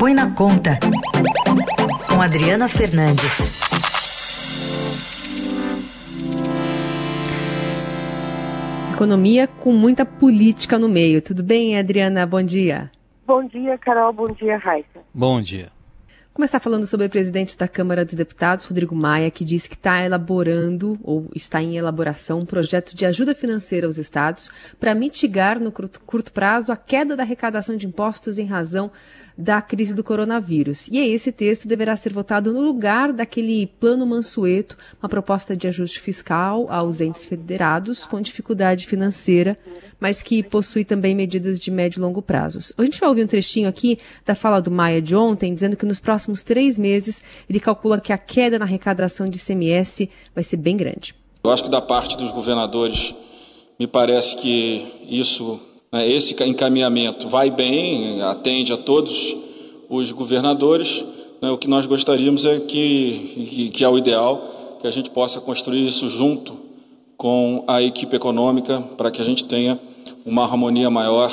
Põe na Conta, com Adriana Fernandes. Economia com muita política no meio. Tudo bem, Adriana? Bom dia. Bom dia, Carol. Bom dia, Raíssa. Bom dia. Começar falando sobre o presidente da Câmara dos Deputados, Rodrigo Maia, que disse que está elaborando ou está em elaboração um projeto de ajuda financeira aos estados para mitigar no curto prazo a queda da arrecadação de impostos em razão da crise do coronavírus. E esse texto deverá ser votado no lugar daquele plano Mansueto, uma proposta de ajuste fiscal aos entes federados com dificuldade financeira, mas que possui também medidas de médio e longo prazos. A gente vai ouvir um trechinho aqui da fala do Maia de ontem, dizendo que nos próximos três meses ele calcula que a queda na arrecadação de ICMS vai ser bem grande. Eu acho que da parte dos governadores, me parece que isso esse encaminhamento vai bem, atende a todos os governadores. Né, o que nós gostaríamos é que, que é o ideal, que a gente possa construir isso junto com a equipe econômica para que a gente tenha uma harmonia maior.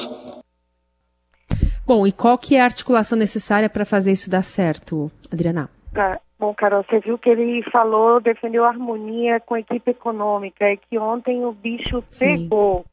Bom, e qual que é a articulação necessária para fazer isso dar certo, Adriana? Tá. Bom, Carol, você viu que ele falou, defendeu a harmonia com a equipe econômica, é que ontem o bicho Sim. pegou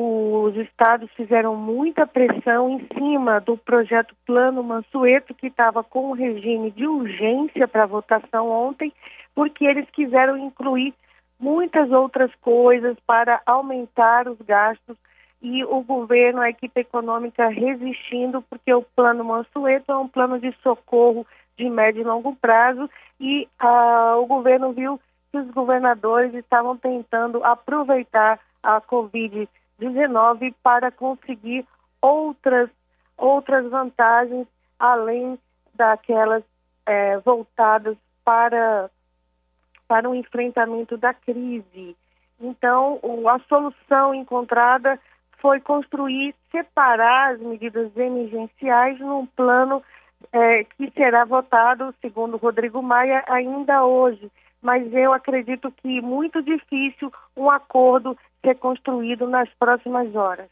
os estados fizeram muita pressão em cima do projeto Plano Mansueto, que estava com o regime de urgência para votação ontem, porque eles quiseram incluir muitas outras coisas para aumentar os gastos e o governo, a equipe econômica resistindo, porque o Plano Mansueto é um plano de socorro de médio e longo prazo e ah, o governo viu que os governadores estavam tentando aproveitar a Covid-19 19 para conseguir outras, outras vantagens além daquelas é, voltadas para, para o enfrentamento da crise. Então, o, a solução encontrada foi construir, separar as medidas emergenciais num plano é, que será votado, segundo Rodrigo Maia, ainda hoje. Mas eu acredito que muito difícil um acordo ser construído nas próximas horas.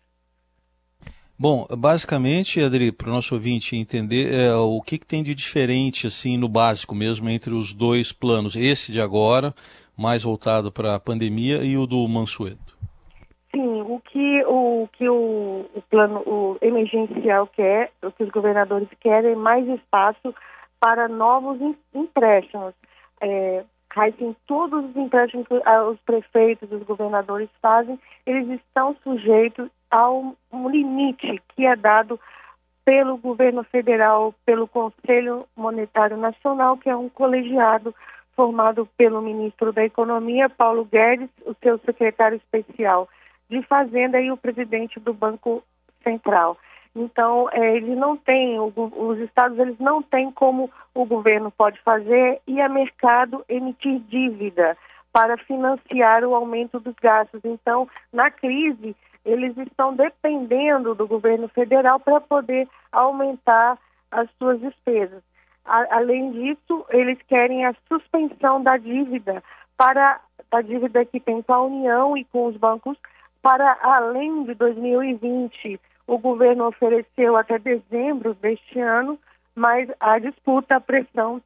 Bom, basicamente, Adri, para o nosso ouvinte entender, é, o que, que, tem de diferente, assim, no básico mesmo, entre os dois planos, esse de agora, mais voltado para a pandemia, e o do Mansueto? Sim, o que o, que o, o plano o emergencial quer, o que os governadores querem é mais espaço para novos empréstimos. É, Heisen, todos os empréstimos que os prefeitos, os governadores fazem, eles estão sujeitos a um limite que é dado pelo governo federal, pelo Conselho Monetário Nacional, que é um colegiado formado pelo ministro da Economia, Paulo Guedes, o seu secretário especial de Fazenda e o presidente do Banco Central. Então, é, ele não tem, os estados eles não têm como o governo pode fazer e a mercado emitir dívida para financiar o aumento dos gastos. Então, na crise, eles estão dependendo do governo federal para poder aumentar as suas despesas. A, além disso, eles querem a suspensão da dívida para a dívida que tem com a União e com os bancos para além de 2020 o governo ofereceu até dezembro deste ano, mas a disputa, a pressão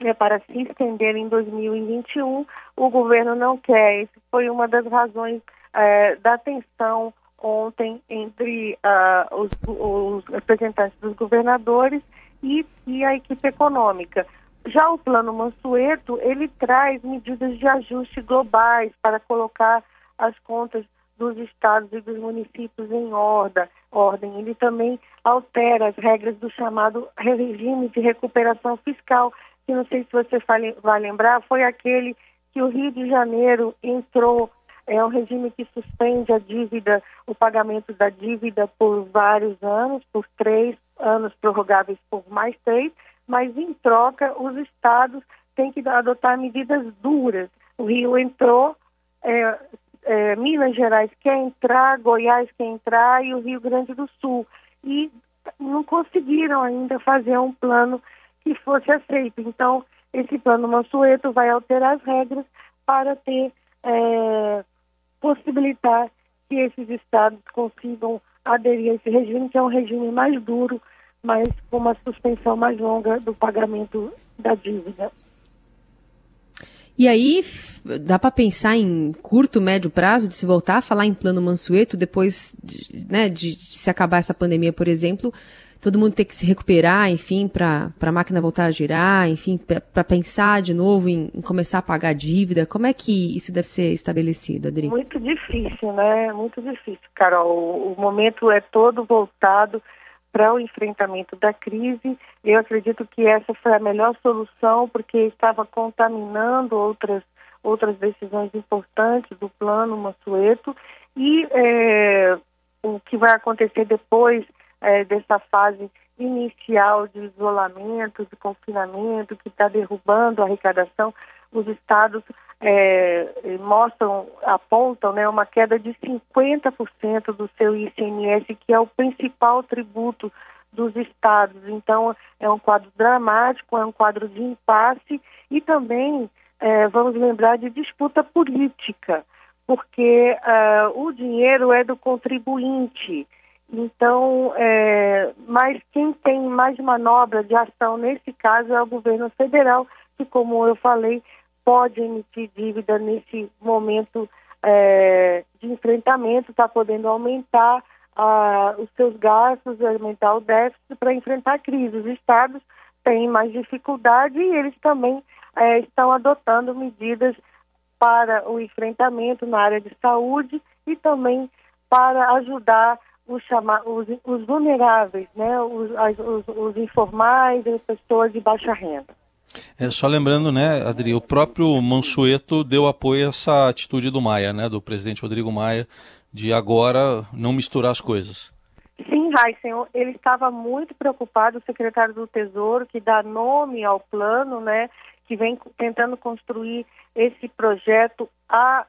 é para se estender em 2021. O governo não quer. Isso foi uma das razões é, da tensão ontem entre uh, os, os, representantes dos governadores e, e, a equipe econômica. Já o plano Mansueto, ele traz medidas de ajuste globais para colocar as contas dos estados e dos municípios em ordem. ordem. Ele também altera as regras do chamado regime de recuperação fiscal, que não sei se você vai lembrar, foi aquele que o Rio de Janeiro entrou, é um regime que suspende a dívida, o pagamento da dívida por vários anos, por três anos prorrogáveis por mais três, mas em troca os estados têm que adotar medidas duras. O Rio entrou, é, é, Minas Gerais quer entrar, Goiás quer entrar e o Rio Grande do Sul. E não conseguiram ainda fazer um plano que fosse aceito. Então, esse plano Mansueto vai alterar as regras para ter, é, possibilitar que esses estados consigam aderir a esse regime, que é um regime mais duro mas com uma suspensão mais longa do pagamento da dívida. E aí, dá para pensar em curto, médio prazo de se voltar a falar em plano Mansueto depois de, né, de, de se acabar essa pandemia, por exemplo, todo mundo ter que se recuperar, enfim, para a máquina voltar a girar, enfim, para pensar de novo em, em, começar a pagar a dívida? Como é que isso deve ser estabelecido, Adri? Muito difícil, né? Muito difícil, Carol. O momento é todo voltado para o enfrentamento da crise. Eu acredito que essa foi a melhor solução, porque estava contaminando outras, outras decisões importantes do plano Mansueto. E é, o que vai acontecer depois é, dessa fase inicial de isolamento, de confinamento, que está derrubando a arrecadação, os estados é, mostram, apontam né, uma queda de 50% do seu ICMS, que é o principal tributo dos estados. Então, é um quadro dramático, é um quadro de impasse e também é, vamos lembrar de disputa política, porque uh, o dinheiro é do contribuinte. Então, é, mas quem tem mais manobra de ação nesse caso é o governo federal, que, como eu falei, pode emitir dívida nesse momento é, de enfrentamento, está podendo aumentar ah, os seus gastos, aumentar o déficit para enfrentar a crise. Os estados têm mais dificuldade e eles também é, estão adotando medidas para o enfrentamento na área de saúde e também para ajudar os, chama os, os vulneráveis, né, os, os, os informais, as pessoas de baixa renda. É, só lembrando, né, Adri, o próprio Mansueto deu apoio a essa atitude do Maia, né, do presidente Rodrigo Maia, de agora não misturar as coisas. Sim, Heisen, ele estava muito preocupado, o secretário do Tesouro, que dá nome ao plano, né, que vem tentando construir esse projeto há,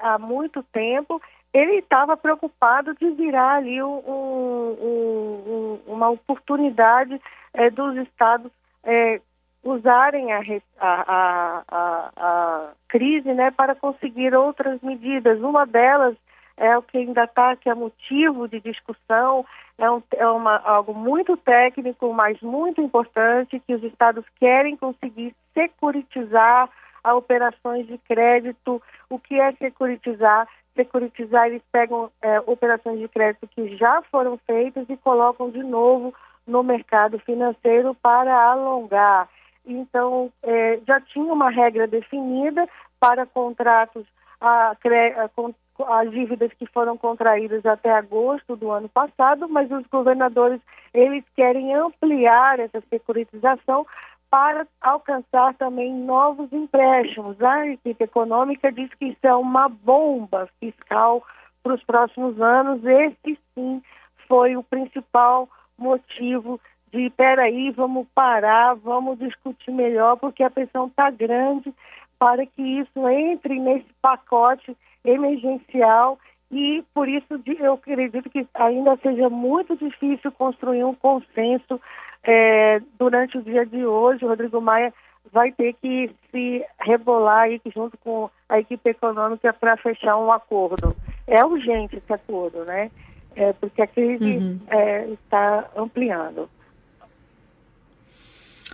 há muito tempo, ele estava preocupado de virar ali um, um, um, uma oportunidade é, dos estados é, usarem a, a, a, a, crise né, para conseguir outras medidas. Uma delas é o que ainda está, que é motivo de discussão, é, um, é uma, algo muito técnico, mas muito importante, que os estados querem conseguir securitizar a operações de crédito. O que é securitizar? Securitizar, eles pegam é, operações de crédito que já foram feitas e colocam de novo no mercado financeiro para alongar. Então, é, já tinha uma regra definida para contratos, a, a, as dívidas que foram contraídas até agosto do ano passado, mas os governadores, eles querem ampliar essa securitização para alcançar também novos empréstimos. A equipe econômica diz que isso é uma bomba fiscal para os próximos anos. Esse sim foi o principal motivo de peraí, vamos parar, vamos discutir melhor, porque a pressão está grande para que isso entre nesse pacote emergencial e por isso eu acredito que ainda seja muito difícil construir um consenso é, durante o dia de hoje. O Rodrigo Maia vai ter que se rebolar aí junto com a equipe econômica para fechar um acordo. É urgente esse acordo, né? É, porque a crise uhum. é, está ampliando.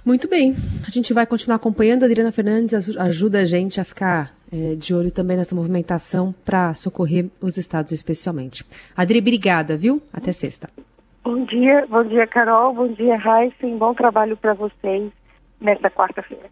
Muito bem. A gente vai continuar acompanhando. A Adriana Fernandes ajuda a gente a ficar é, de olho também nessa movimentação para socorrer os estados especialmente. Adri, obrigada, viu? Até sexta. Bom dia, bom dia, Carol. Bom dia, Raíssa. Bom trabalho para vocês nesta quarta-feira.